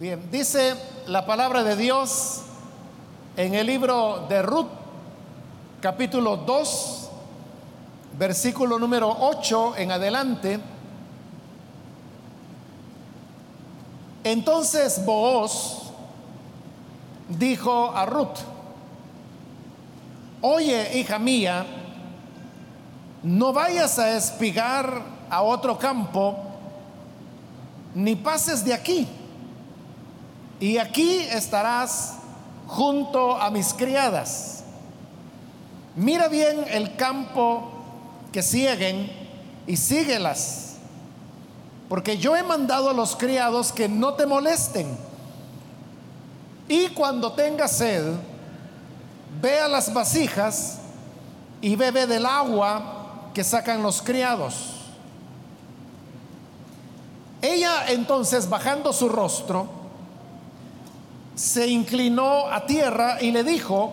Bien, dice la palabra de Dios en el libro de Ruth, capítulo 2, versículo número 8 en adelante. Entonces Booz dijo a Ruth, oye hija mía, no vayas a espigar a otro campo, ni pases de aquí y aquí estarás junto a mis criadas. Mira bien el campo que siguen y síguelas, porque yo he mandado a los criados que no te molesten. Y cuando tengas sed, ve a las vasijas y bebe del agua que sacan los criados. Ella entonces, bajando su rostro, se inclinó a tierra y le dijo,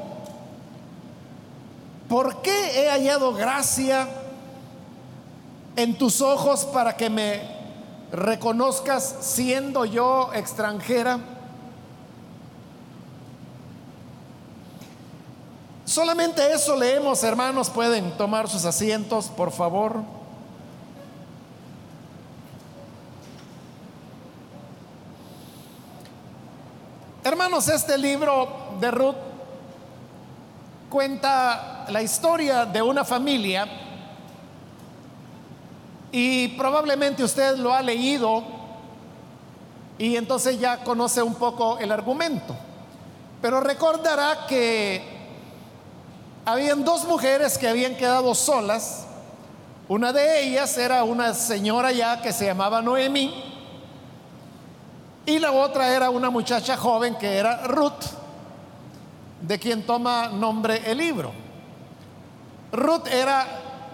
¿por qué he hallado gracia en tus ojos para que me reconozcas siendo yo extranjera? Solamente eso leemos, hermanos. Pueden tomar sus asientos, por favor. Hermanos, este libro de Ruth cuenta la historia de una familia y probablemente usted lo ha leído y entonces ya conoce un poco el argumento. Pero recordará que habían dos mujeres que habían quedado solas. Una de ellas era una señora ya que se llamaba Noemí y la otra era una muchacha joven que era Ruth, de quien toma nombre el libro. Ruth era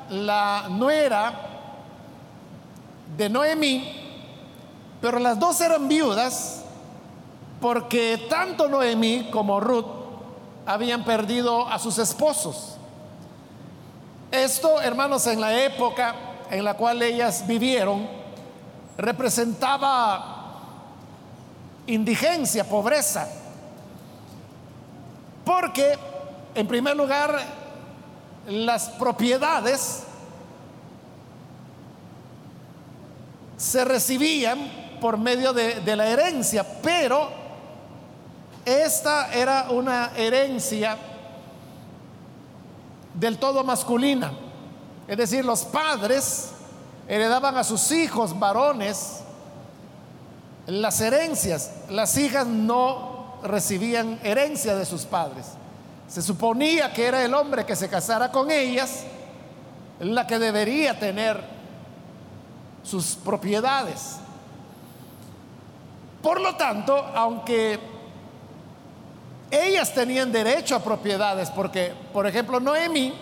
la nuera de Noemí, pero las dos eran viudas porque tanto Noemí como Ruth habían perdido a sus esposos. Esto, hermanos, en la época en la cual ellas vivieron, representaba indigencia, pobreza. Porque, en primer lugar, las propiedades se recibían por medio de, la herencia, pero esta era una herencia del todo masculina. Es decir, los padres heredaban a sus hijos varones las herencias. Las hijas no recibían herencia de sus padres. Se suponía que era el hombre que se casara con ellas la que debería tener sus propiedades. Por lo tanto, aunque ellas tenían derecho a propiedades, porque, por ejemplo, Noemí,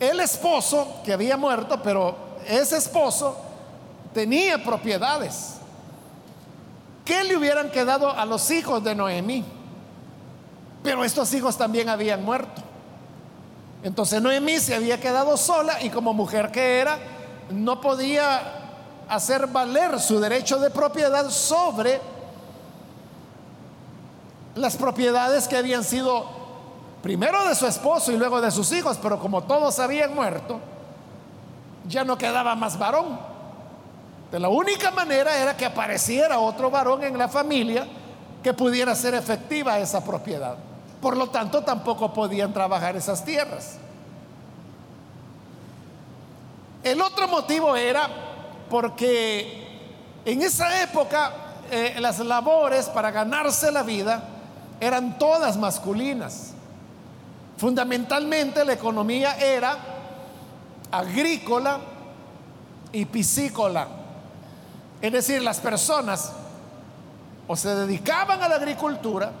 el esposo que había muerto, pero ese esposo tenía propiedades. ¿Qué le hubieran quedado a los hijos de Noemí? Pero estos hijos también habían muerto. Entonces Noemí se había quedado sola y como mujer que era, no podía hacer valer su derecho de propiedad sobre las propiedades que habían sido primero de su esposo y luego de sus hijos, pero como todos habían muerto, ya no quedaba más varón. La única manera era que apareciera otro varón en la familia que pudiera ser efectiva esa propiedad. Por lo tanto, tampoco podían trabajar esas tierras. El otro motivo era porque en esa época eh, las labores para ganarse la vida eran todas masculinas. Fundamentalmente la economía era agrícola y piscícola. Es decir, las personas o se dedicaban a la agricultura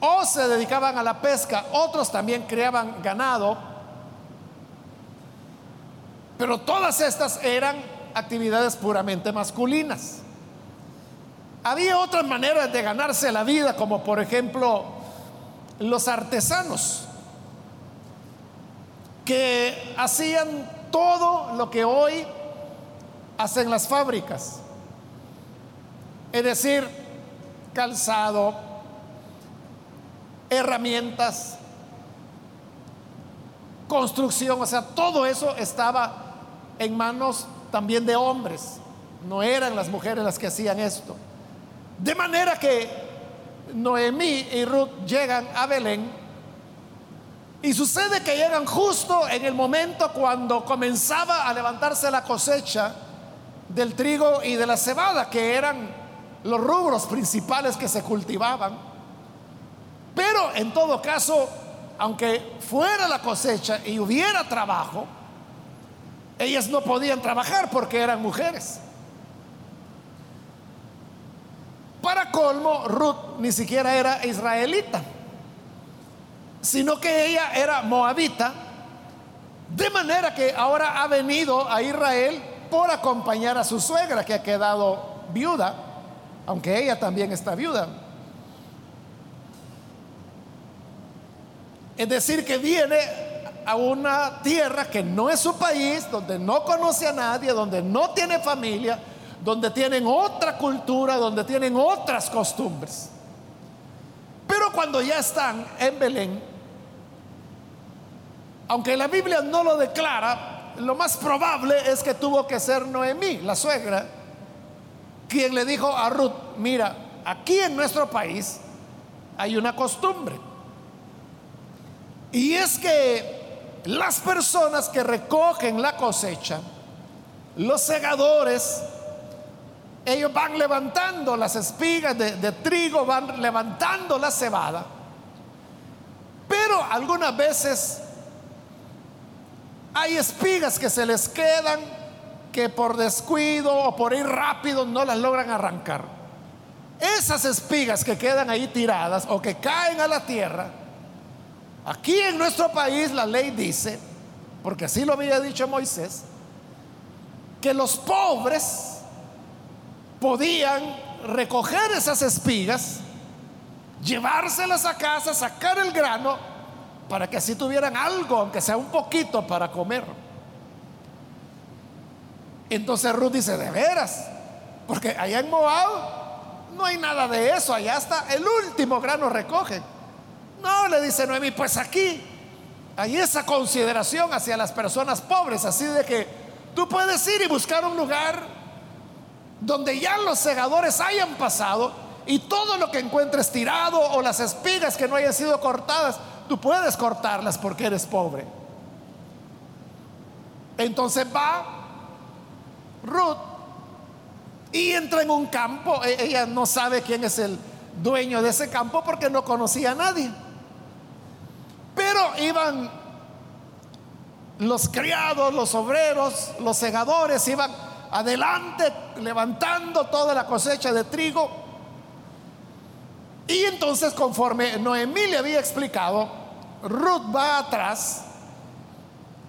o se dedicaban a la pesca, otros también criaban ganado, pero todas estas eran actividades puramente masculinas. Había otras maneras de ganarse la vida, como por ejemplo los artesanos, que hacían todo lo que hoy hacen las fábricas. es decir, calzado, herramientas, construcción, o sea, todo eso estaba en manos también de hombres, no eran las mujeres las que hacían esto. De manera que Noemí y Ruth llegan a Belén y sucede que llegan justo en el momento cuando comenzaba a levantarse la cosecha del trigo y de la cebada, que eran los rubros principales que se cultivaban. Pero en todo caso, aunque fuera la cosecha y hubiera trabajo, ellas no podían trabajar porque eran mujeres. Para colmo, Ruth ni siquiera era israelita, sino que ella era moabita, de manera que ahora ha venido a Israel por acompañar a su suegra que ha quedado viuda, aunque ella también está viuda. Es decir, que viene a una tierra que no es su país, donde no conoce a nadie, donde no tiene familia, donde tienen otra cultura, donde tienen otras costumbres. Pero cuando ya están en Belén, aunque la Biblia no lo declara, lo más probable es que tuvo que ser Noemí, la suegra, quien le dijo a Ruth, mira, aquí en nuestro país hay una costumbre. Y es que las personas que recogen la cosecha, los segadores, ellos van levantando las espigas de, de, trigo, van levantando la cebada, pero algunas veces hay espigas que se les quedan que por descuido o por ir rápido no las logran arrancar. Esas espigas que quedan ahí tiradas o que caen a la tierra, Aquí en nuestro país la ley dice, porque así lo había dicho Moisés, que los pobres podían recoger esas espigas, llevárselas a casa, sacar el grano, para que así tuvieran algo, aunque sea un poquito, para comer. Entonces Ruth dice, de veras, porque allá en Moab no hay nada de eso, allá hasta el último grano recogen. No, le dice Noemí, pues aquí hay esa consideración hacia las personas pobres, así de que tú puedes ir y buscar un lugar donde ya los segadores hayan pasado y todo lo que encuentres tirado o las espigas que no hayan sido cortadas, tú puedes cortarlas porque eres pobre. Entonces va Ruth y entra en un campo, e-, ella no sabe quién es el dueño de ese campo porque no conocía a nadie. Pero iban los criados, los obreros, los segadores, iban adelante levantando toda la cosecha de trigo. Y entonces conforme Noemí le había explicado, Ruth va atrás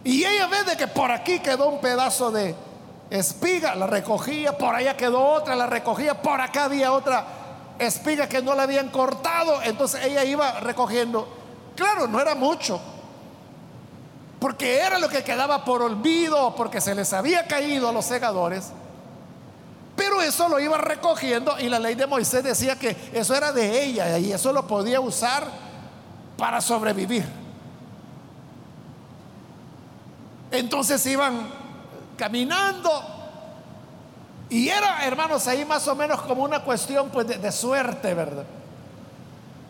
y ella ve de que por aquí quedó un pedazo de espiga, la recogía, por allá quedó otra, la recogía, por acá había otra espiga que no la habían cortado, entonces ella iba recogiendo Claro, no era mucho, porque era lo que quedaba por olvido, porque se les había caído a los segadores. Pero eso lo iba recogiendo y la ley de Moisés decía que eso era de ella y eso lo podía usar para sobrevivir. Entonces iban caminando y era, hermanos, ahí más o menos como una cuestión pues, de, de suerte, ¿verdad?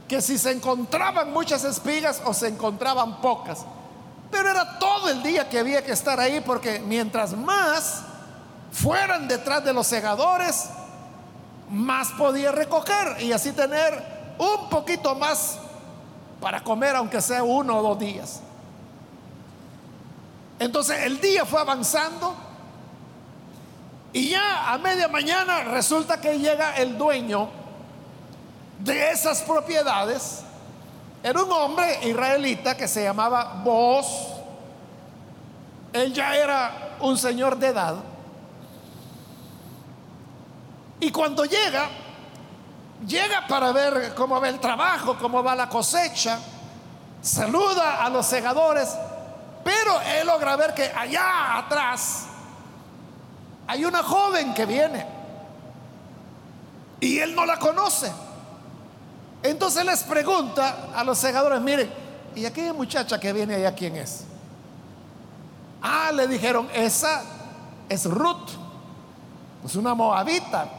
que si se encontraban muchas espigas o se encontraban pocas. Pero era todo el día que había que estar ahí porque mientras más fueran detrás de los segadores, más podía recoger y así tener un poquito más para comer, aunque sea uno o dos días. Entonces el día fue avanzando y ya a media mañana resulta que llega el dueño de esas propiedades era un hombre israelita que se llamaba Boaz. Él ya era un señor de edad. Y cuando llega, llega para ver cómo va el trabajo, cómo va la cosecha, saluda a los segadores, pero él logra ver que allá atrás hay una joven que viene y él no la conoce. Entonces les pregunta a los segadores, miren, ¿y aquella muchacha que viene allá quién es? Ah, le dijeron, esa es Ruth, es una moabita.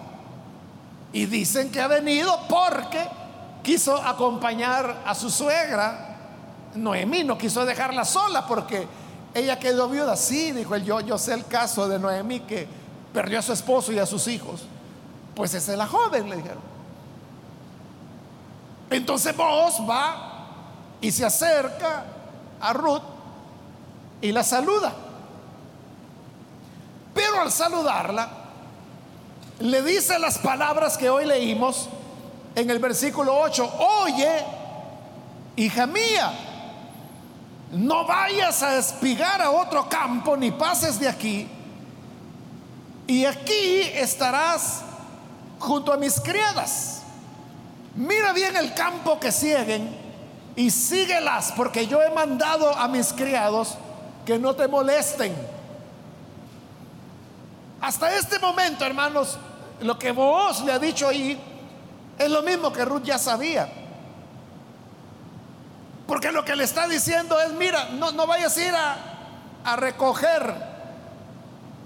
Y dicen que ha venido porque quiso acompañar a su suegra. Noemí no quiso dejarla sola porque ella quedó viuda. Sí, dijo él, yo, yo sé el caso de Noemí que perdió a su esposo y a sus hijos. Pues esa es la joven, le dijeron. Entonces vos va y se acerca a Ruth y la saluda. Pero al saludarla, le dice las palabras que hoy leímos en el versículo 8. Oye, hija mía, no vayas a espigar a otro campo ni pases de aquí. Y aquí estarás junto a mis criadas. Mira bien el campo que siguen y síguelas, porque yo he mandado a mis criados que no te molesten. Hasta este momento, hermanos, lo que vos le ha dicho ahí es lo mismo que Ruth ya sabía. Porque lo que le está diciendo es, mira, no, no vayas a ir a, a recoger.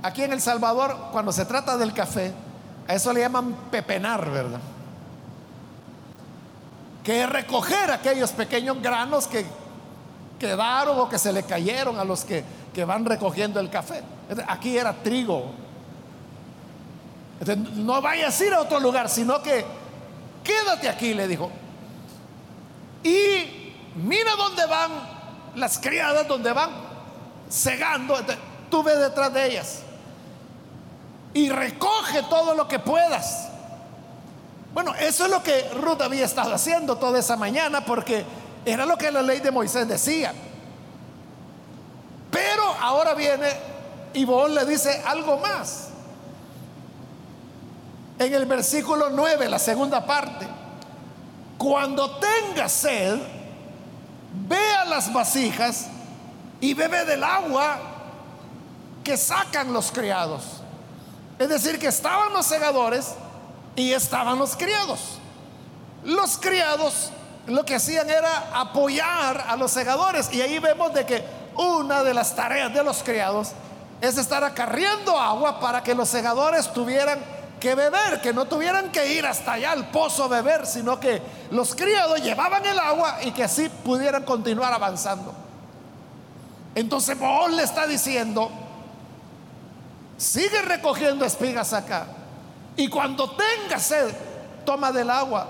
Aquí en El Salvador, cuando se trata del café, a eso le llaman pepenar, ¿verdad? Que recoger aquellos pequeños granos que quedaron o que se le cayeron a los que, que van recogiendo el café. Aquí era trigo. No vayas a ir a otro lugar, sino que quédate aquí, le dijo. Y mira dónde van las criadas, donde van cegando. Tú ve detrás de ellas y recoge todo lo que puedas. Bueno, eso es lo que Ruth había estado haciendo toda esa mañana porque era lo que la ley de Moisés decía. Pero ahora viene y vos le dice algo más. En el versículo 9, la segunda parte, cuando tenga sed, ve a las vasijas y bebe del agua que sacan los criados. Es decir, que estaban los segadores y estaban los criados. Los criados lo que hacían era apoyar a los segadores y ahí vemos de que una de las tareas de los criados es estar acarreando agua para que los segadores tuvieran que beber, que no tuvieran que ir hasta allá al pozo a beber, sino que los criados llevaban el agua y que así pudieran continuar avanzando. Entonces Boaz le está diciendo, sigue recogiendo espigas acá y cuando tenga sed, toma del agua,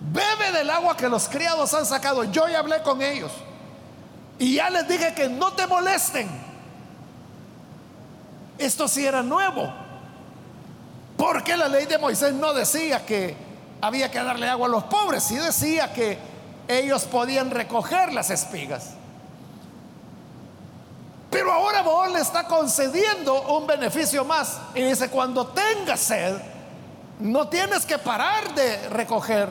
bebe del agua que los criados han sacado. Yo ya hablé con ellos y ya les dije que no te molesten. Esto sí era nuevo. Porque la ley de Moisés no decía que había que darle agua a los pobres, sí decía que ellos podían recoger las espigas. Pero ahora Boaz le está concediendo un beneficio más. Y dice, cuando tengas sed, no tienes que parar de recoger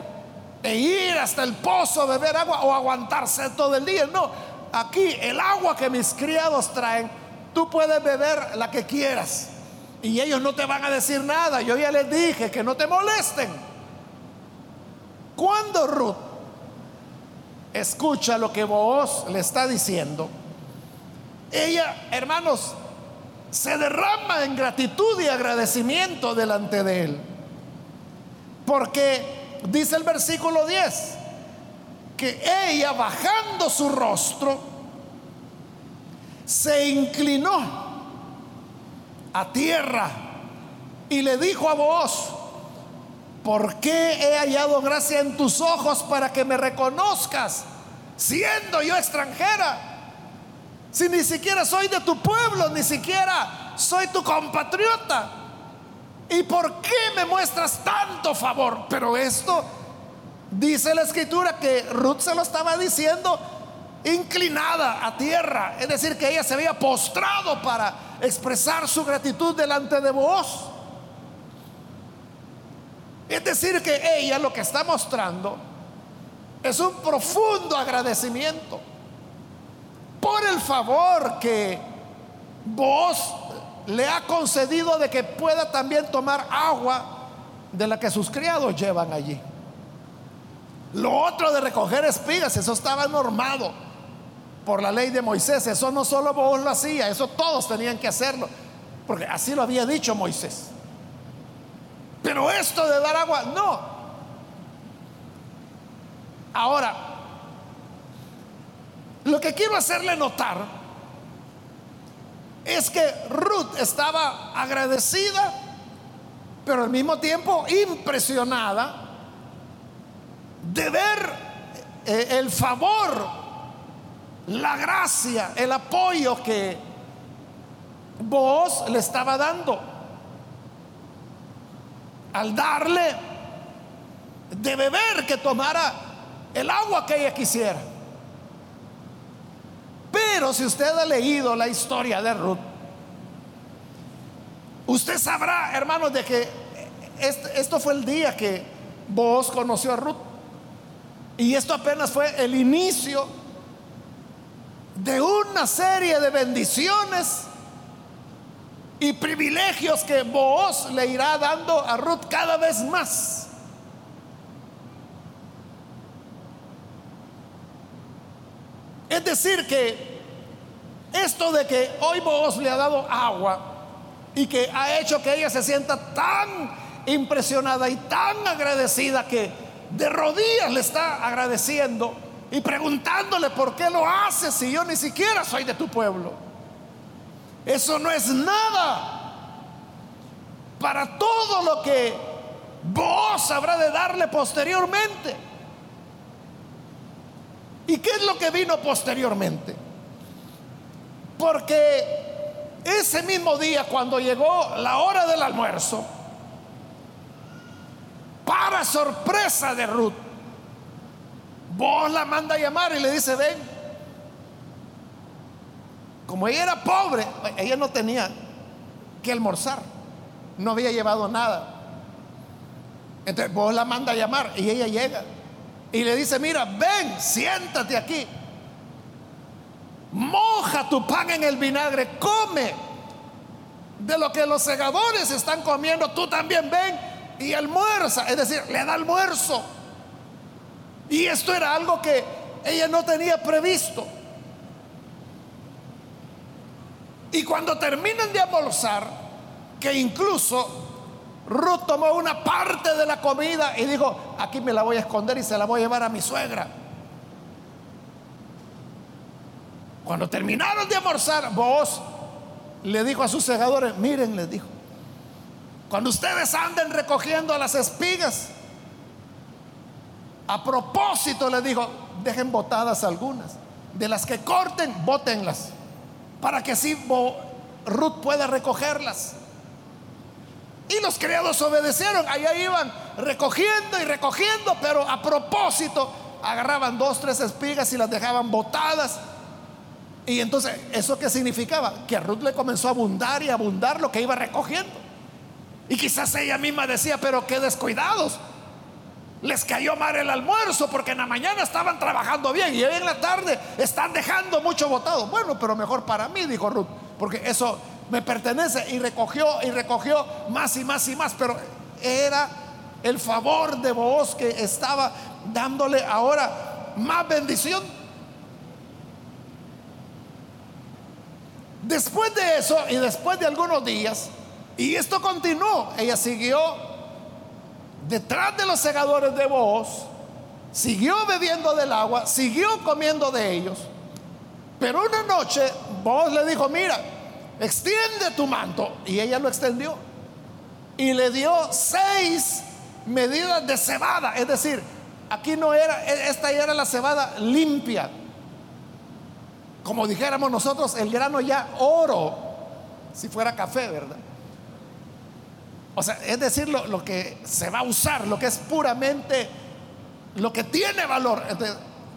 e ir hasta el pozo a beber agua o aguantarse todo el día. No, aquí el agua que mis criados traen, tú puedes beber la que quieras. Y ellos no te van a decir nada. Yo ya les dije que no te molesten. Cuando Ruth escucha lo que vos le está diciendo, ella, hermanos, se derrama en gratitud y agradecimiento delante de él. Porque dice el versículo 10, que ella bajando su rostro, se inclinó a tierra y le dijo a vos, ¿por qué he hallado gracia en tus ojos para que me reconozcas, siendo yo extranjera? Si ni siquiera soy de tu pueblo, ni siquiera soy tu compatriota. ¿Y por qué me muestras tanto favor? Pero esto dice la escritura que Ruth se lo estaba diciendo inclinada a tierra, es decir, que ella se había postrado para expresar su gratitud delante de vos. Es decir, que ella lo que está mostrando es un profundo agradecimiento por el favor que vos le ha concedido de que pueda también tomar agua de la que sus criados llevan allí. Lo otro de recoger espigas, eso estaba normado por la ley de Moisés. Eso no solo vos lo hacía, eso todos tenían que hacerlo, porque así lo había dicho Moisés. Pero esto de dar agua, no. Ahora, lo que quiero hacerle notar es que Ruth estaba agradecida, pero al mismo tiempo impresionada de ver eh, el favor, la gracia, el apoyo que vos le estaba dando. Al darle de beber que tomara el agua que ella quisiera. Pero si usted ha leído la historia de Ruth, usted sabrá, hermanos, de que esto fue el día que vos conoció a Ruth. Y esto apenas fue el inicio de una serie de bendiciones y privilegios que vos le irá dando a Ruth cada vez más. Es decir, que esto de que hoy vos le ha dado agua y que ha hecho que ella se sienta tan impresionada y tan agradecida que de rodillas le está agradeciendo y preguntándole por qué lo hace si yo ni siquiera soy de tu pueblo. Eso no es nada para todo lo que vos habrá de darle posteriormente. ¿Y qué es lo que vino posteriormente? Porque ese mismo día, cuando llegó la hora del almuerzo, para sorpresa de Ruth, vos la manda a llamar y le dice, ven. Como ella era pobre, ella no tenía que almorzar, no había llevado nada. Entonces vos la manda a llamar y ella llega y le dice, mira, ven, siéntate aquí. Moja tu pan en el vinagre, come de lo que los segadores están comiendo, tú también ven y almuerza, es decir, le da almuerzo. Y esto era algo que ella no tenía previsto. Y cuando terminan de almorzar, que incluso Ruth tomó una parte de la comida y dijo, aquí me la voy a esconder y se la voy a llevar a mi suegra. Cuando terminaron de almorzar, vos le dijo a sus segadores, miren, les dijo, cuando ustedes anden recogiendo las espigas, a propósito les digo, dejen botadas algunas. De las que corten, bótenlas. Para que así Ruth pueda recogerlas. Y los criados obedecieron. Allá iban recogiendo y recogiendo, pero a propósito agarraban dos, tres espigas y las dejaban botadas. Y entonces, ¿eso qué significaba? Que a Ruth le comenzó a abundar y abundar lo que iba recogiendo. Y quizás ella misma decía, pero qué descuidados. Les cayó mal el almuerzo porque en la mañana estaban trabajando bien y hoy en la tarde están dejando mucho votado. Bueno, pero mejor para mí, dijo Ruth, porque eso me pertenece. Y recogió y recogió más y más y más, pero era el favor de vos que estaba dándole ahora más bendición. Después de eso y después de algunos días, y esto continuó. Ella siguió detrás de los segadores de voz, siguió bebiendo del agua, siguió comiendo de ellos. Pero una noche vos le dijo, mira, extiende tu manto. Y ella lo extendió. Y le dio seis medidas de cebada. Es decir, aquí no era, esta ya era la cebada limpia. Como dijéramos nosotros, el grano ya oro, si fuera café, ¿verdad? O sea, es decir, lo, que se va a usar, lo que es puramente, lo que tiene valor.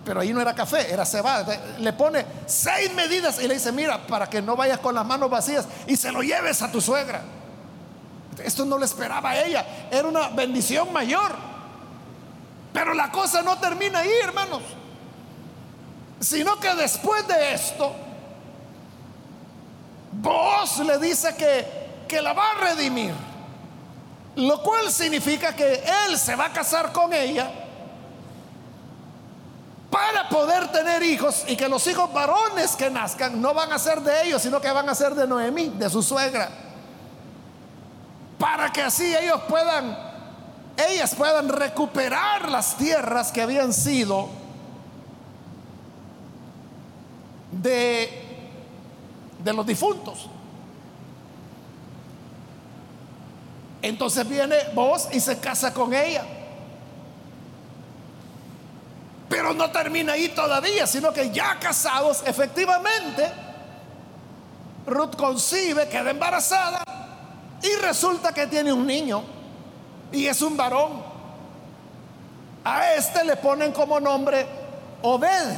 pero ahí no era café, era cebada. le pone seis medidas y le dice, mira, para que no vayas con las manos vacías y se lo lleves a tu suegra. Esto no lo esperaba ella, era una bendición mayor. Pero la cosa no termina ahí, hermanos. Sino que después de esto, vos le dice que, que la va a redimir Lo cual significa que él se va a casar con ella para poder tener hijos y que los hijos varones que nazcan no van a ser de ellos, sino que van a ser de Noemí, de su suegra. Para que así ellos puedan, ellas puedan recuperar las tierras que habían sido de, de los difuntos. Entonces viene vos y se casa con ella. Pero no termina ahí todavía, sino que ya casados, efectivamente, Ruth concibe, queda embarazada y resulta que tiene un niño y es un varón. A este le ponen como nombre Obed.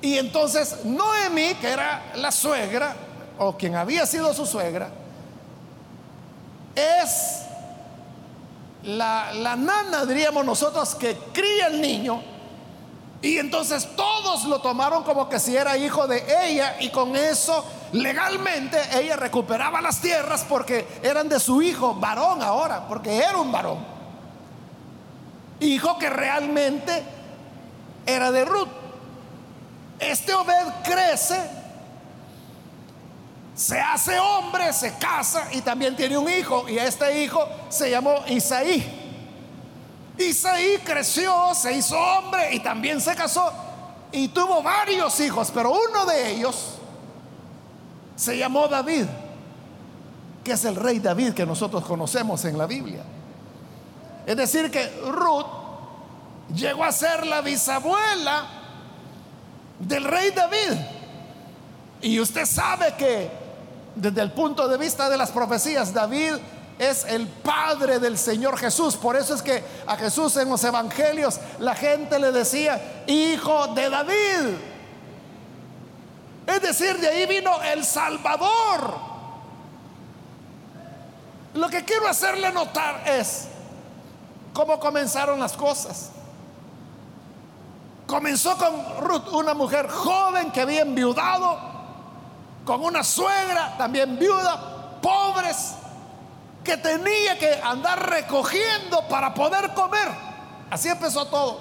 Y entonces Noemí, que era la suegra, o quien había sido su suegra, es la, nana, diríamos nosotros, que cría el niño. Y entonces todos lo tomaron como que si era hijo de ella y con eso legalmente ella recuperaba las tierras porque eran de su hijo varón ahora, porque era un varón. Hijo que realmente era de Ruth. Este Obed crece se hace hombre, se casa y también tiene un hijo. Y este hijo se llamó Isaí. Isaí creció, se hizo hombre y también se casó y tuvo varios hijos, pero uno de ellos se llamó David, que es el rey David que nosotros conocemos en la Biblia. Es decir, que Ruth llegó a ser la bisabuela del rey David. Y usted sabe que desde el punto de vista de las profecías, David es el padre del Señor Jesús. Por eso es que a Jesús en los evangelios la gente le decía, hijo de David. Es decir, de ahí vino el Salvador. Lo que quiero hacerle notar es cómo comenzaron las cosas. Comenzó con Ruth, una mujer joven que había enviudado con una suegra también viuda, pobres, que tenía que andar recogiendo para poder comer. Así empezó todo.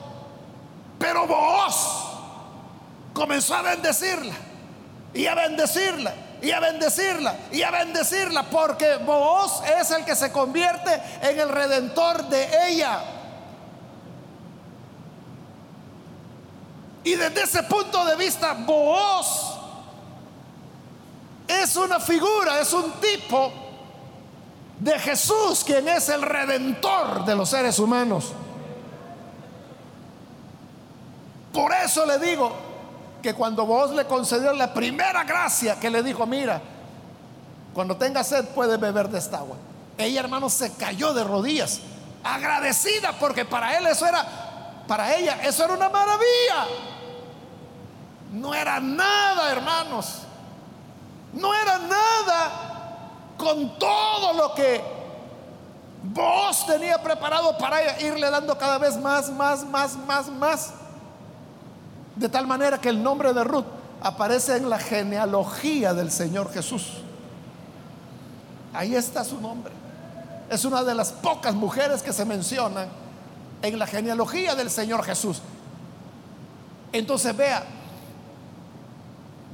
Pero vos comenzó a bendecirla y a bendecirla y a bendecirla y a bendecirla porque vos es el que se convierte en el redentor de ella. Y desde ese punto de vista, vos es una figura, es un tipo de Jesús, quien es el redentor de los seres humanos. Por eso le digo que cuando vos le concedió la primera gracia que le dijo, mira, cuando tenga sed puedes beber de esta agua. Ella, hermano, se cayó de rodillas, agradecida porque para él eso era, para ella eso era una maravilla. No era nada, hermanos. No era nada con todo lo que vos tenía preparado para irle dando cada vez más, más, más, más, más. De tal manera que el nombre de Ruth aparece en la genealogía del Señor Jesús. Ahí está su nombre. Es una de las pocas mujeres que se mencionan en la genealogía del Señor Jesús. Entonces vea,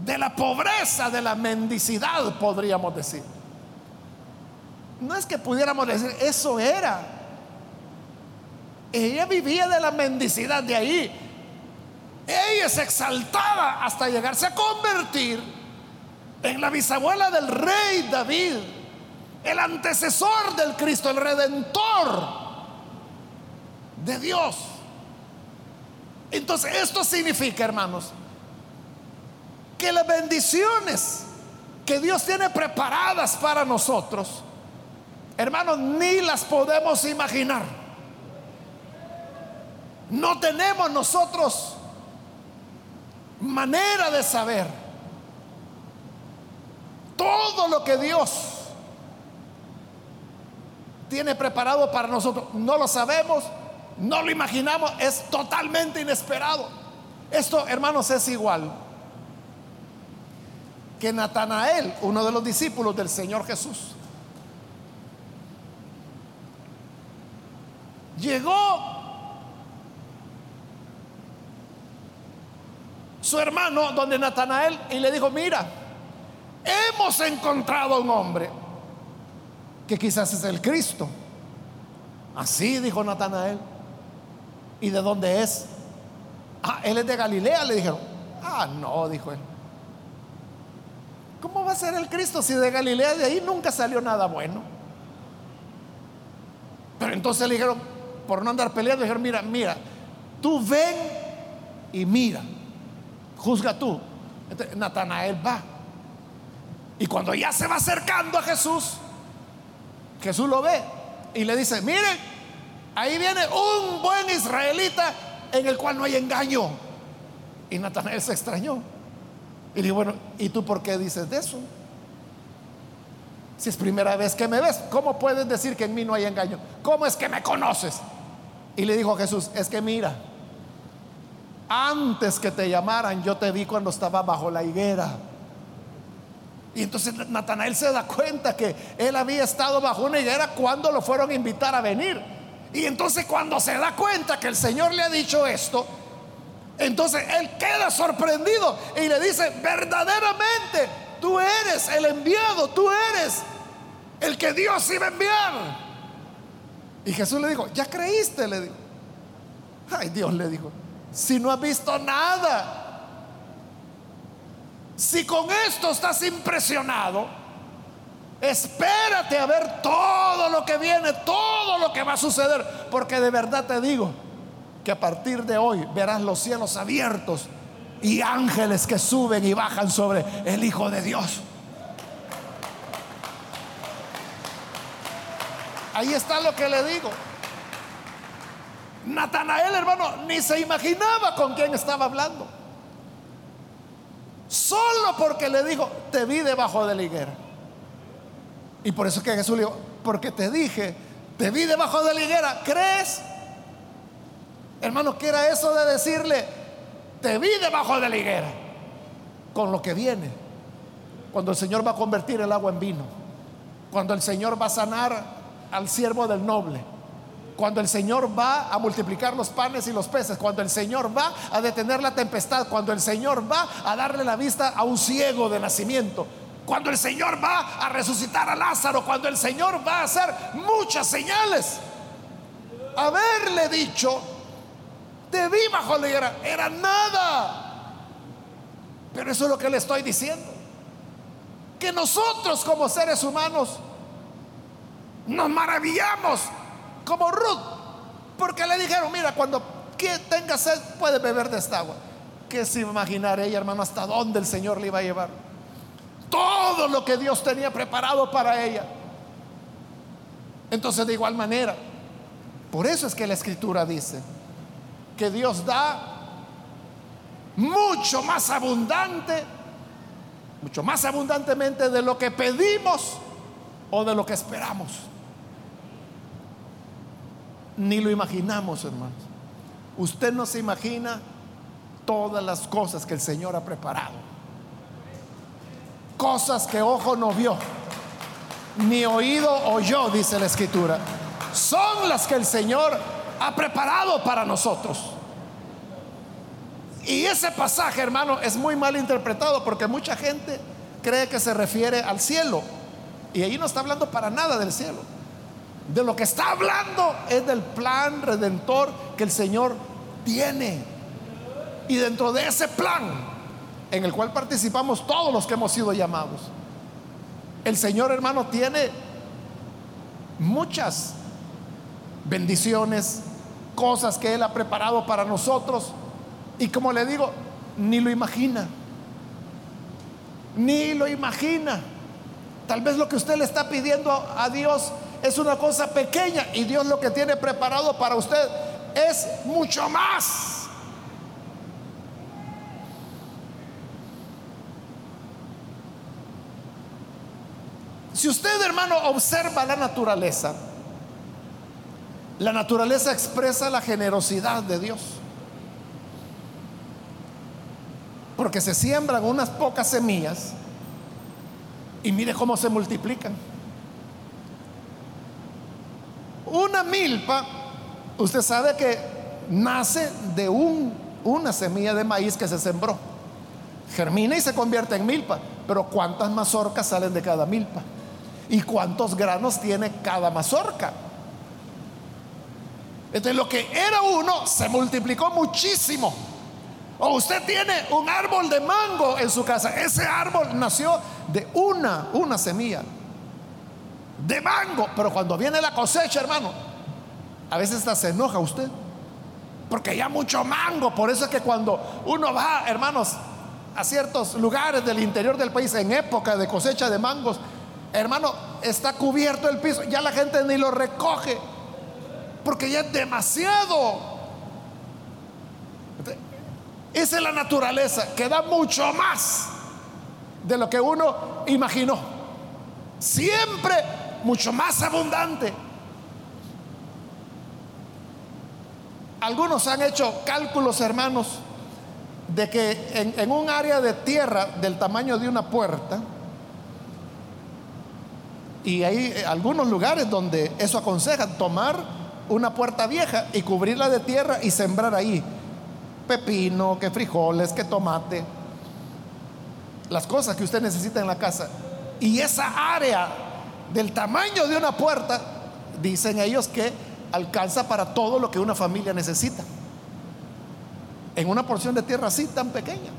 de la pobreza, de la mendicidad, podríamos decir. No es que pudiéramos decir, eso era. Ella vivía de la mendicidad de ahí. Ella se exaltaba hasta llegarse a convertir en la bisabuela del rey David, el antecesor del Cristo, el redentor de Dios. Entonces, esto significa, hermanos, que las bendiciones que Dios tiene preparadas para nosotros, hermanos, ni las podemos imaginar. No tenemos nosotros manera de saber todo lo que Dios tiene preparado para nosotros. No lo sabemos, no lo imaginamos, es totalmente inesperado. Esto, hermanos, es igual que Natanael, uno de los discípulos del Señor Jesús. llegó su hermano donde Natanael y le dijo, mira, hemos encontrado a un hombre que quizás es el Cristo. Así dijo Natanael. ¿Y de dónde es? Ah, él es de Galilea, le dijeron. Ah, no, dijo él. ¿Cómo va a ser el Cristo si de Galilea de ahí nunca salió nada bueno? Pero entonces le dijeron, por no andar peleando, le dijeron, mira, mira, tú ven y mira, juzga tú. Entonces, Natanael va. Y cuando ya se va acercando a Jesús, Jesús lo ve y le dice, miren, ahí viene un buen israelita en el cual no hay engaño. Y Natanael se extrañó. Y dijo, bueno, ¿y tú por qué dices de eso? Si es primera vez que me ves, ¿cómo puedes decir que en mí no hay engaño? ¿Cómo es que me conoces? Y le dijo a Jesús, es que mira, antes que te llamaran, yo te vi cuando estaba bajo la higuera. Y entonces Natanael se da cuenta que él había estado bajo una higuera cuando lo fueron a invitar a venir. Y entonces cuando se da cuenta que el Señor le ha dicho esto, entonces él queda sorprendido y le dice, verdaderamente, tú eres el enviado, tú eres el que Dios iba a enviar. Y Jesús le dijo, ya creíste, le dijo. Ay, Dios le dijo, si no has visto nada, si con esto estás impresionado, espérate a ver todo lo que viene, todo lo que va a suceder, porque de verdad te digo que a partir de hoy verás los cielos abiertos y ángeles que suben y bajan sobre el Hijo de Dios. Ahí está lo que le digo. Natanael, hermano, ni se imaginaba con quién estaba hablando. Solo porque le dijo, te vi debajo de la higuera. Y por eso que Jesús le dijo, porque te dije, te vi debajo de la higuera, ¿crees? Hermano, ¿qué era eso de decirle, te vi debajo de la higuera? Con lo que viene, cuando el Señor va a convertir el agua en vino, cuando el Señor va a sanar al siervo del noble, cuando el Señor va a multiplicar los panes y los peces, cuando el Señor va a detener la tempestad, cuando el Señor va a darle la vista a un ciego de nacimiento, cuando el Señor va a resucitar a Lázaro, cuando el Señor va a hacer muchas señales. Haberle dicho, te vi bajo la era nada. Pero eso es lo que le estoy diciendo. Que nosotros como seres humanos nos maravillamos como Ruth, porque le dijeron, mira, cuando tenga sed puede beber de esta agua. Que se imaginar ella, hermano, hasta dónde el Señor le iba a llevar. Todo lo que Dios tenía preparado para ella. Entonces, de igual manera, por eso es que la escritura dice que Dios da mucho más abundante, mucho más abundantemente de lo que pedimos o de lo que esperamos ni lo imaginamos, hermanos. Usted no se imagina todas las cosas que el Señor ha preparado. Cosas que ojo no vio, ni oído oyó, dice la Escritura. Son las que el Señor ha preparado para nosotros. Y ese pasaje, hermano, es muy mal interpretado porque mucha gente cree que se refiere al cielo. Y ahí no está hablando para nada del cielo. De lo que está hablando es del plan redentor que el Señor tiene. Y dentro de ese plan, en el cual participamos todos los que hemos sido llamados, el Señor hermano tiene muchas bendiciones, cosas que Él ha preparado para nosotros. Y como le digo, ni lo imagina. Ni lo imagina. Tal vez lo que usted le está pidiendo a Dios es una cosa pequeña y Dios lo que tiene preparado para usted es mucho más. Si usted, hermano, observa la naturaleza, la naturaleza expresa la generosidad de Dios. Porque se siembran unas pocas semillas y mire cómo se multiplican. Una milpa usted sabe que nace de un, una semilla de maíz que se sembró. Germina y se convierte en milpa. Pero ¿cuántas mazorcas salen de cada milpa? ¿Y cuántos granos tiene cada mazorca? Entonces lo que era uno se multiplicó muchísimo. O usted tiene un árbol de mango en su casa. Ese árbol nació de una, una semilla. De mango. Pero cuando viene la cosecha, hermano, a veces hasta se enoja usted. Porque ya mucho mango. Por eso es que cuando uno va, hermanos, a ciertos lugares del interior del país en época de cosecha de mangos, hermano, está cubierto el piso. Ya la gente ni lo recoge. Porque ya es demasiado. Esa es la naturaleza, que da mucho más de lo que uno imaginó. Siempre mucho más abundante. Algunos han hecho cálculos, hermanos, de que en, en, un área de tierra del tamaño de una puerta, y hay algunos lugares donde eso aconseja tomar una puerta vieja y cubrirla de tierra y sembrar ahí pepino, que frijoles, que tomate, las cosas que usted necesita en la casa. Y esa área del tamaño de una puerta, dicen ellos que alcanza para todo lo que una familia necesita. En una porción de tierra así tan pequeña.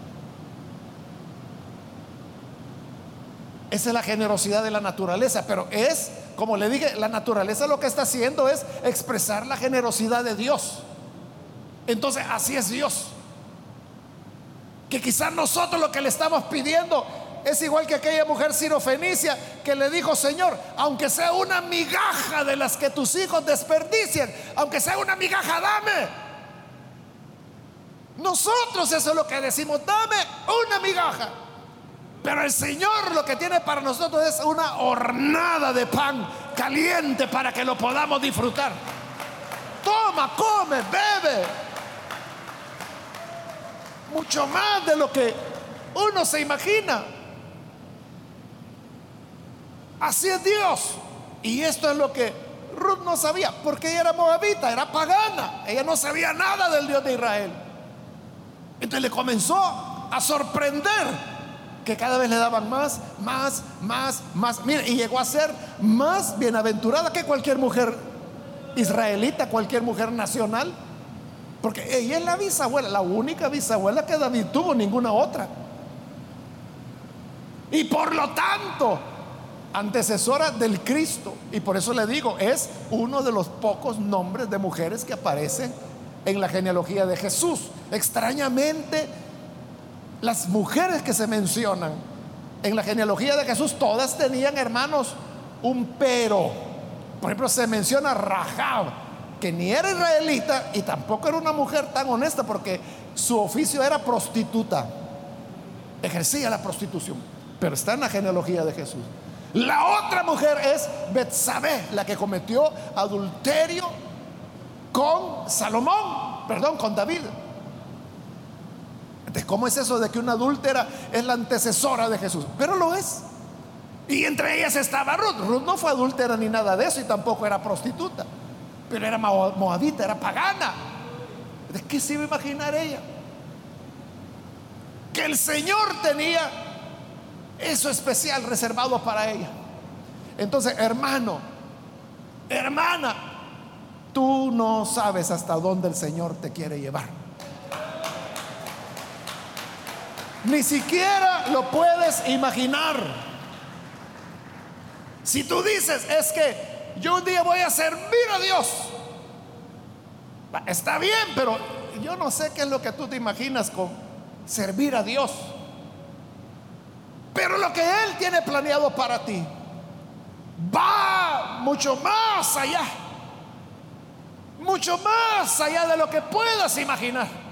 Esa es la generosidad de la naturaleza, pero es, como le dije, la naturaleza lo que está haciendo es expresar la generosidad de Dios. Entonces así es Dios. Que quizás nosotros lo que le estamos pidiendo es igual que aquella mujer sirofenicia que le dijo, Señor, aunque sea una migaja de las que tus hijos desperdician, aunque sea una migaja, dame. Nosotros eso es lo que decimos, dame una migaja. Pero el Señor lo que tiene para nosotros es una hornada de pan caliente para que lo podamos disfrutar. Toma, come, bebe mucho más de lo que uno se imagina. Así es Dios. Y esto es lo que Ruth no sabía, porque ella era moabita, era pagana. Ella no sabía nada del Dios de Israel. Entonces le comenzó a sorprender que cada vez le daban más, más, más, más. Mire, y llegó a ser más bienaventurada que cualquier mujer israelita, cualquier mujer nacional. Porque ella es la bisabuela, la única bisabuela que David tuvo, ninguna otra. Y por lo tanto, antecesora del Cristo. Y por eso le digo, es uno de los pocos nombres de mujeres que aparecen en la genealogía de Jesús. Extrañamente, las mujeres que se mencionan en la genealogía de Jesús, todas tenían hermanos un pero. Por ejemplo, se menciona Rahab, que ni era israelita y tampoco era una mujer tan honesta porque su oficio era prostituta. Ejercía la prostitución, pero está en la genealogía de Jesús. La otra mujer es Betsabé, la que cometió adulterio con Salomón, perdón, con David. ¿Cómo es eso de que una adúltera es la antecesora de Jesús? Pero lo es. Y entre ellas estaba Ruth. Ruth no fue adúltera ni nada de eso y tampoco era prostituta pero era moabita, era pagana. ¿De qué se iba a imaginar ella? Que el Señor tenía eso especial reservado para ella. Entonces, hermano, hermana, tú no sabes hasta dónde el Señor te quiere llevar. Ni siquiera lo puedes imaginar. Si tú dices, es que yo un día voy a servir a Dios. Está bien, pero yo no sé qué es lo que tú te imaginas con servir a Dios. Pero lo que Él tiene planeado para ti va mucho más allá. Mucho más allá de lo que puedas imaginar.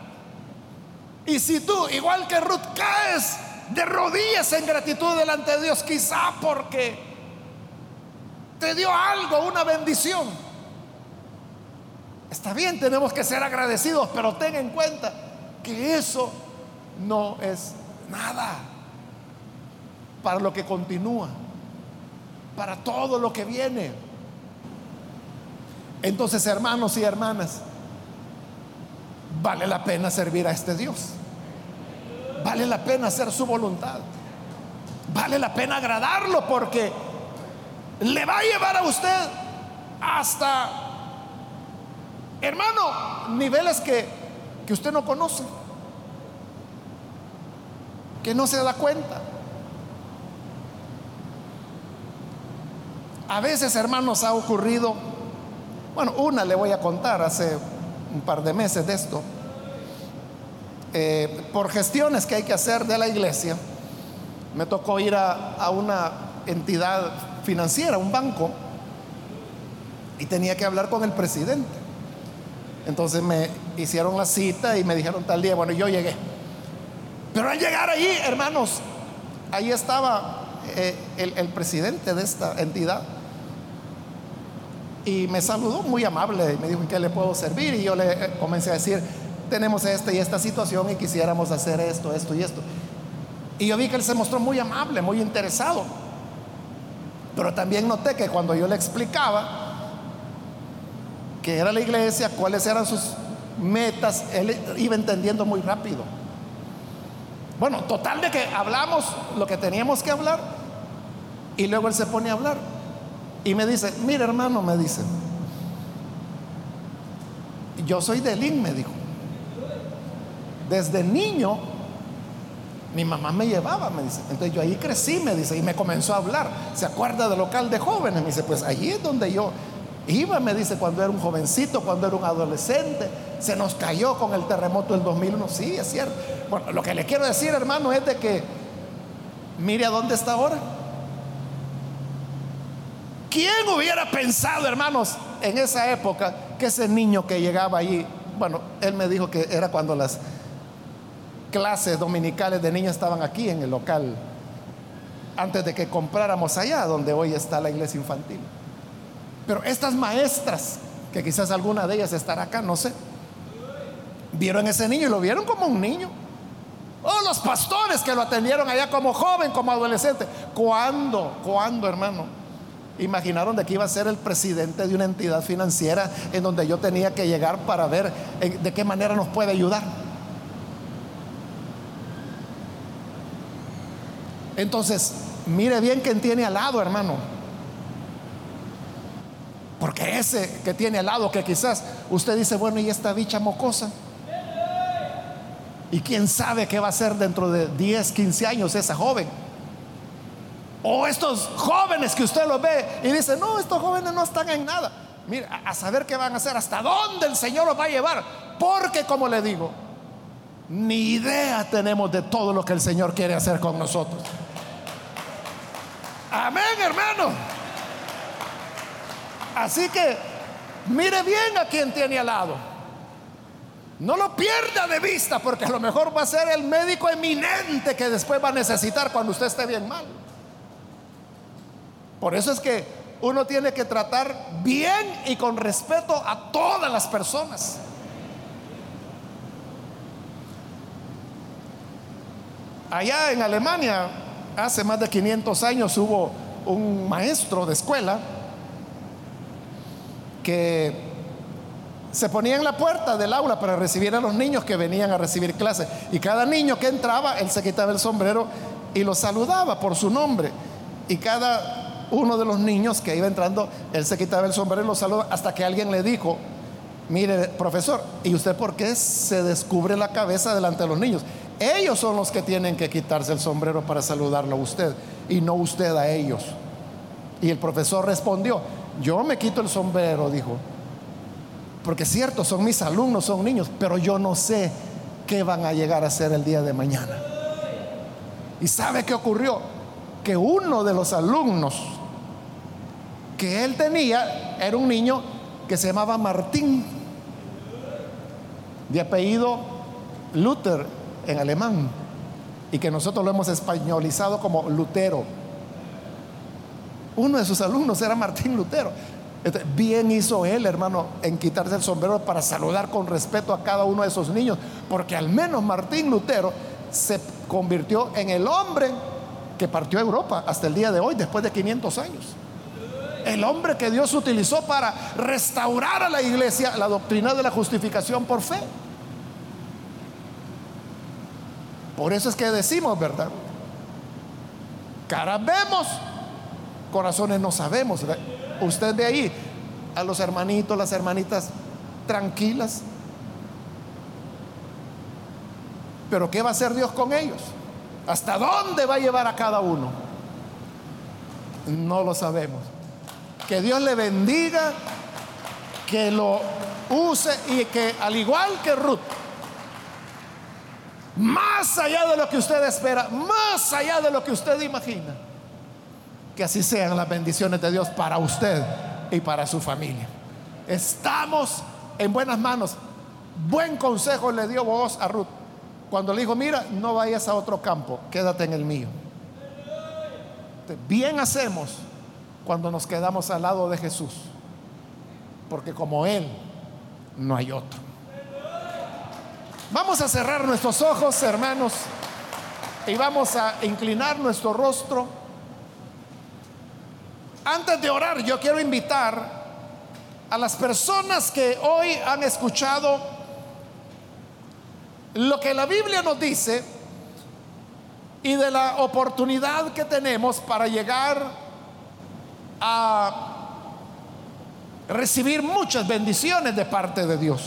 Y si tú, igual que Ruth, caes de rodillas en gratitud delante de Dios, quizá porque te dio algo, una bendición. Está bien, tenemos que ser agradecidos, pero ten en cuenta que eso no es nada para lo que continúa, para todo lo que viene. Entonces, hermanos y hermanas, vale la pena servir a este Dios. Vale la pena hacer su voluntad. Vale la pena agradarlo porque le va a llevar a usted hasta, hermano, niveles que, que usted no conoce, que no se da cuenta. A veces, hermanos, ha ocurrido, bueno, una le voy a contar hace un par de meses de esto, eh, por gestiones que hay que hacer de la iglesia, me tocó ir a, una entidad financiera, un banco, y tenía que hablar con el presidente. Entonces me hicieron la cita y me dijeron tal día, bueno, yo llegué. Pero al llegar allí, hermanos, ahí estaba eh, el, presidente de esta entidad y me saludó muy amable, me dijo, ¿en qué le puedo servir? Y yo le eh, comencé a decir, tenemos esta y esta situación y quisiéramos hacer esto, esto y esto. Y yo vi que él se mostró muy amable, muy interesado. Pero también noté que cuando yo le explicaba que era la iglesia, cuáles eran sus metas, él iba entendiendo muy rápido. Bueno, total de que hablamos lo que teníamos que hablar y luego él se pone a hablar y me dice, mira hermano, me dice, yo soy de Lin, me dijo. Desde niño mi mamá me llevaba, me dice. Entonces yo ahí crecí, me dice, y me comenzó a hablar. ¿Se acuerda del local de jóvenes? Me dice, pues allí es donde yo iba, me dice, cuando era un jovencito, cuando era un adolescente. Se nos cayó con el terremoto del 2001. Sí, es cierto. Bueno, lo que le quiero decir, hermano, es de que mire a dónde está ahora. ¿Quién hubiera pensado, hermanos, en esa época que ese niño que llegaba allí, bueno, él me dijo que era cuando las clases dominicales de niños estaban aquí en el local, antes de que compráramos allá donde hoy está la iglesia infantil. Pero estas maestras, que quizás alguna de ellas estará acá, no sé, vieron ese niño y lo vieron como un niño. O oh, los pastores que lo atendieron allá como joven, como adolescente. ¿Cuándo? ¿Cuándo, hermano? Imaginaron de que iba a ser el presidente de una entidad financiera en donde yo tenía que llegar para ver de qué manera nos puede ayudar. Entonces, mire bien quién tiene al lado, hermano. Porque ese que tiene al lado, que quizás usted dice, bueno, ¿y esta bicha mocosa? ¿Y quién sabe qué va a ser dentro de 10, 15 años esa joven? O estos jóvenes que usted los ve y dice, no, estos jóvenes no están en nada. Mire, a saber qué van a hacer, hasta dónde el Señor los va a llevar. Porque, como le digo, ni idea tenemos de todo lo que el Señor quiere hacer con nosotros. Amén, hermano. Así que mire bien a quien tiene al lado. No lo pierda de vista porque a lo mejor va a ser el médico eminente que después va a necesitar cuando usted esté bien mal. Por eso es que uno tiene que tratar bien y con respeto a todas las personas. Allá en Alemania hace más de 500 años hubo un maestro de escuela que se ponía en la puerta del aula para recibir a los niños que venían a recibir clases. Y cada niño que entraba, él se quitaba el sombrero y lo saludaba por su nombre. Y cada uno de los niños que iba entrando, él se quitaba el sombrero y lo saludaba hasta que alguien le dijo, mire, profesor, ¿y usted por qué se descubre la cabeza delante de los niños? Ellos son los que tienen que quitarse el sombrero para saludarlo a usted y no usted a ellos. Y el profesor respondió, yo me quito el sombrero, dijo, porque cierto, son mis alumnos, son niños, pero yo no sé qué van a llegar a ser el día de mañana. ¿Y sabe qué ocurrió? Que uno de los alumnos que él tenía era un niño que se llamaba Martín, de apellido Luther, en alemán y que nosotros lo hemos españolizado como Lutero. Uno de sus alumnos era Martín Lutero. Este, bien hizo él, hermano, en quitarse el sombrero para saludar con respeto a cada uno de esos niños, porque al menos Martín Lutero se convirtió en el hombre que partió a Europa hasta el día de hoy, después de 500 años. El hombre que Dios utilizó para restaurar a la iglesia la doctrina de la justificación por fe. Por eso es que decimos, ¿verdad? Caras vemos, corazones no sabemos. Usted ve ahí a los hermanitos, las hermanitas tranquilas. Pero ¿qué va a hacer Dios con ellos? ¿Hasta dónde va a llevar a cada uno? No lo sabemos. Que Dios le bendiga, que lo use y que al igual que Ruth, más allá de lo que usted espera, más allá de lo que usted imagina, que así sean las bendiciones de Dios para usted y para su familia. Estamos en buenas manos. Buen consejo le dio vos a Ruth cuando le dijo, mira, no vayas a otro campo, quédate en el mío. Bien hacemos cuando nos quedamos al lado de Jesús, porque como Él no hay otro. Vamos a cerrar nuestros ojos, hermanos, y vamos a inclinar nuestro rostro. Antes de orar, yo quiero invitar a las personas que hoy han escuchado lo que la Biblia nos dice y de la oportunidad que tenemos para llegar a recibir muchas bendiciones de parte de Dios.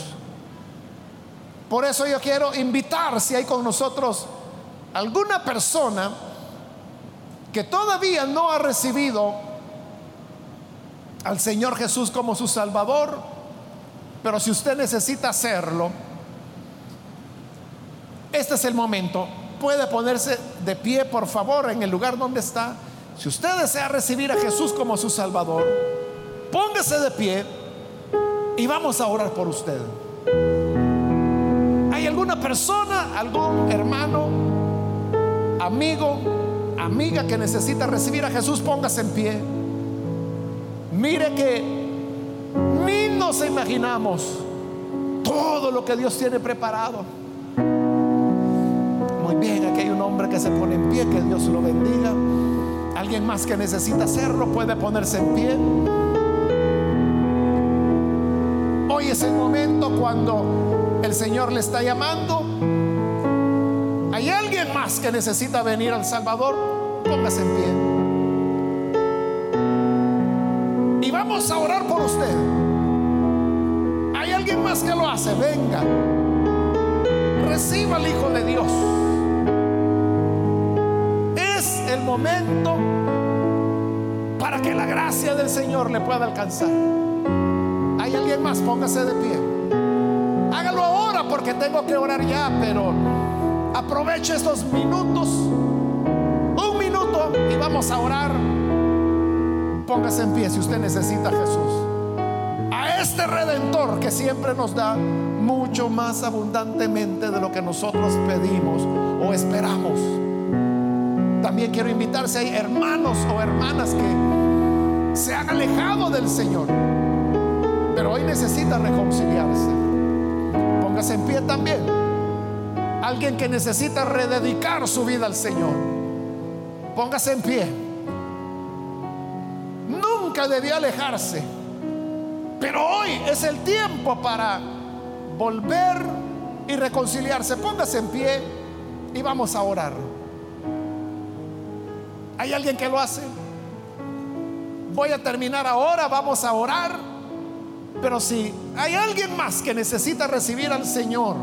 Por eso yo quiero invitar si hay con nosotros alguna persona que todavía no ha recibido al Señor Jesús como su Salvador, pero si usted necesita hacerlo, este es el momento. Puede ponerse de pie, por favor, en el lugar donde está. Si usted desea recibir a Jesús como su Salvador, póngase de pie y vamos a orar por usted. ¿Hay alguna persona, algún hermano, amigo, amiga que necesita recibir a Jesús? Póngase en pie. Mire que ni nos imaginamos todo lo que Dios tiene preparado. Muy bien, aquí hay un hombre que se pone en pie, que Dios lo bendiga. Alguien más que necesita hacerlo puede ponerse en pie. Hoy es el momento cuando el Señor le está llamando. Hay alguien más que necesita venir al Salvador, póngase en pie. Y vamos a orar por usted. Hay alguien más que lo hace, venga. Reciba al Hijo de Dios momento para que la gracia del Señor le pueda alcanzar. ¿Hay alguien más? Póngase de pie. Hágalo ahora porque tengo que orar ya, pero aproveche estos minutos. Un minuto y vamos a orar. Póngase en pie si usted necesita a Jesús. A este redentor que siempre nos da mucho más abundantemente de lo que nosotros pedimos o esperamos. También quiero invitarse hay hermanos o hermanas que se han alejado del Señor, pero hoy necesita reconciliarse. Póngase en pie también. Alguien que necesita rededicar su vida al Señor. Póngase en pie. Nunca debió alejarse, pero hoy es el tiempo para volver y reconciliarse. Póngase en pie y vamos a orar. ¿Hay alguien que lo hace? Voy a terminar ahora, vamos a orar. Pero si hay alguien más que necesita recibir al Señor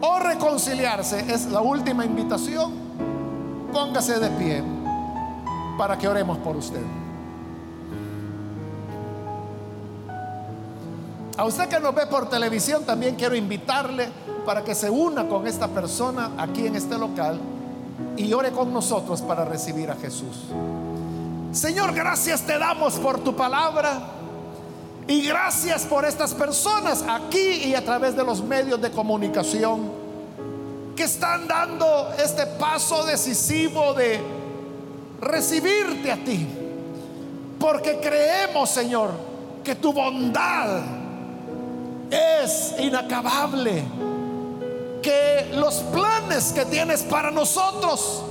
o reconciliarse, es la última invitación. Póngase de pie para que oremos por usted. A usted que nos ve por televisión, también quiero invitarle para que se una con esta persona aquí en este local y ore con nosotros para recibir a Jesús. Señor, gracias te damos por tu palabra y gracias por estas personas aquí y a través de los medios de comunicación que están dando este paso decisivo de recibirte a ti. Porque creemos, Señor, que tu bondad es inacabable que los planes que tienes para nosotros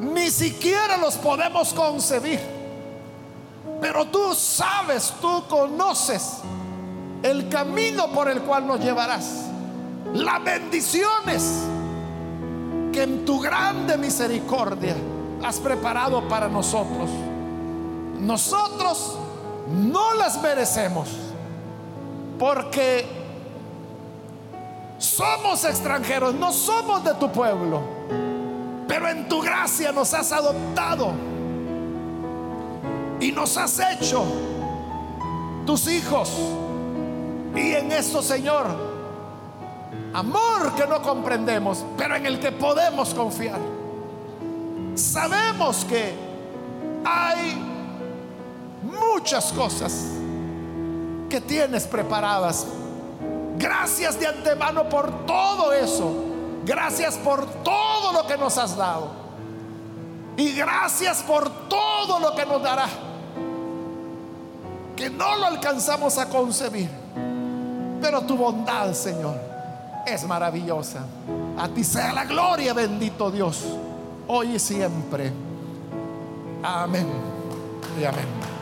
ni siquiera los podemos concebir. Pero tú sabes, tú conoces el camino por el cual nos llevarás. Las bendiciones que en tu grande misericordia has preparado para nosotros. Nosotros no las merecemos porque somos extranjeros, no somos de tu pueblo, pero en tu gracia nos has adoptado y nos has hecho tus hijos. Y en esto, Señor, amor que no comprendemos, pero en el que podemos confiar. Sabemos que hay muchas cosas que tienes preparadas. Gracias de antemano por todo eso. Gracias por todo lo que nos has dado. Y gracias por todo lo que nos dará. Que no lo alcanzamos a concebir. Pero tu bondad, Señor, es maravillosa. A ti sea la gloria, bendito Dios, hoy y siempre. Amén y amén.